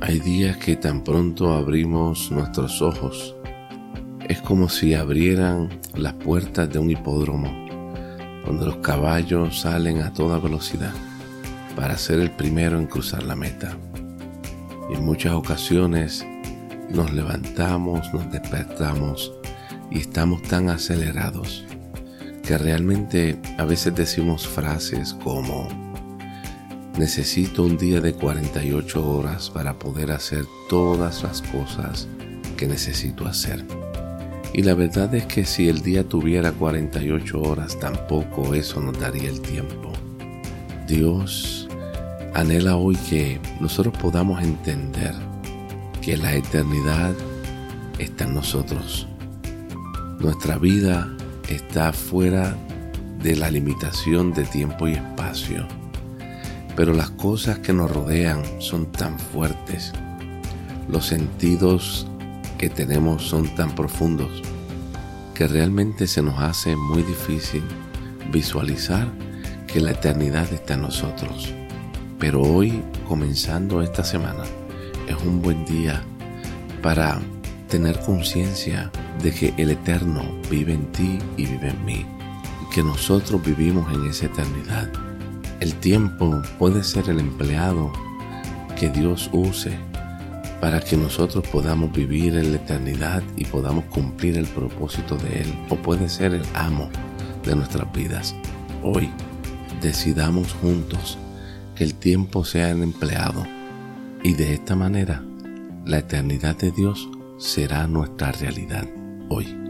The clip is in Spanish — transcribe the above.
Hay días que tan pronto abrimos nuestros ojos, es como si abrieran las puertas de un hipódromo, donde los caballos salen a toda velocidad para ser el primero en cruzar la meta. Y en muchas ocasiones nos levantamos, nos despertamos y estamos tan acelerados que realmente a veces decimos frases como necesito un día de 48 horas para poder hacer todas las cosas que necesito hacer. Y la verdad es que si el día tuviera 48 horas tampoco eso nos daría el tiempo. Dios anhela hoy que nosotros podamos entender que la eternidad está en nosotros. Nuestra vida está fuera de la limitación de tiempo y espacio. Pero las cosas que nos rodean son tan fuertes. Los sentidos que tenemos son tan profundos que realmente se nos hace muy difícil visualizar que la eternidad está en nosotros. Pero hoy, comenzando esta semana, es un buen día para tener conciencia de que el Eterno vive en ti y vive en mí, y que nosotros vivimos en esa eternidad. El tiempo puede ser el empleado que Dios use para que nosotros podamos vivir en la eternidad y podamos cumplir el propósito de Él, o puede ser el amo de nuestras vidas. Hoy decidamos juntos que el tiempo sea el empleado y de esta manera la eternidad de Dios será nuestra realidad hoy.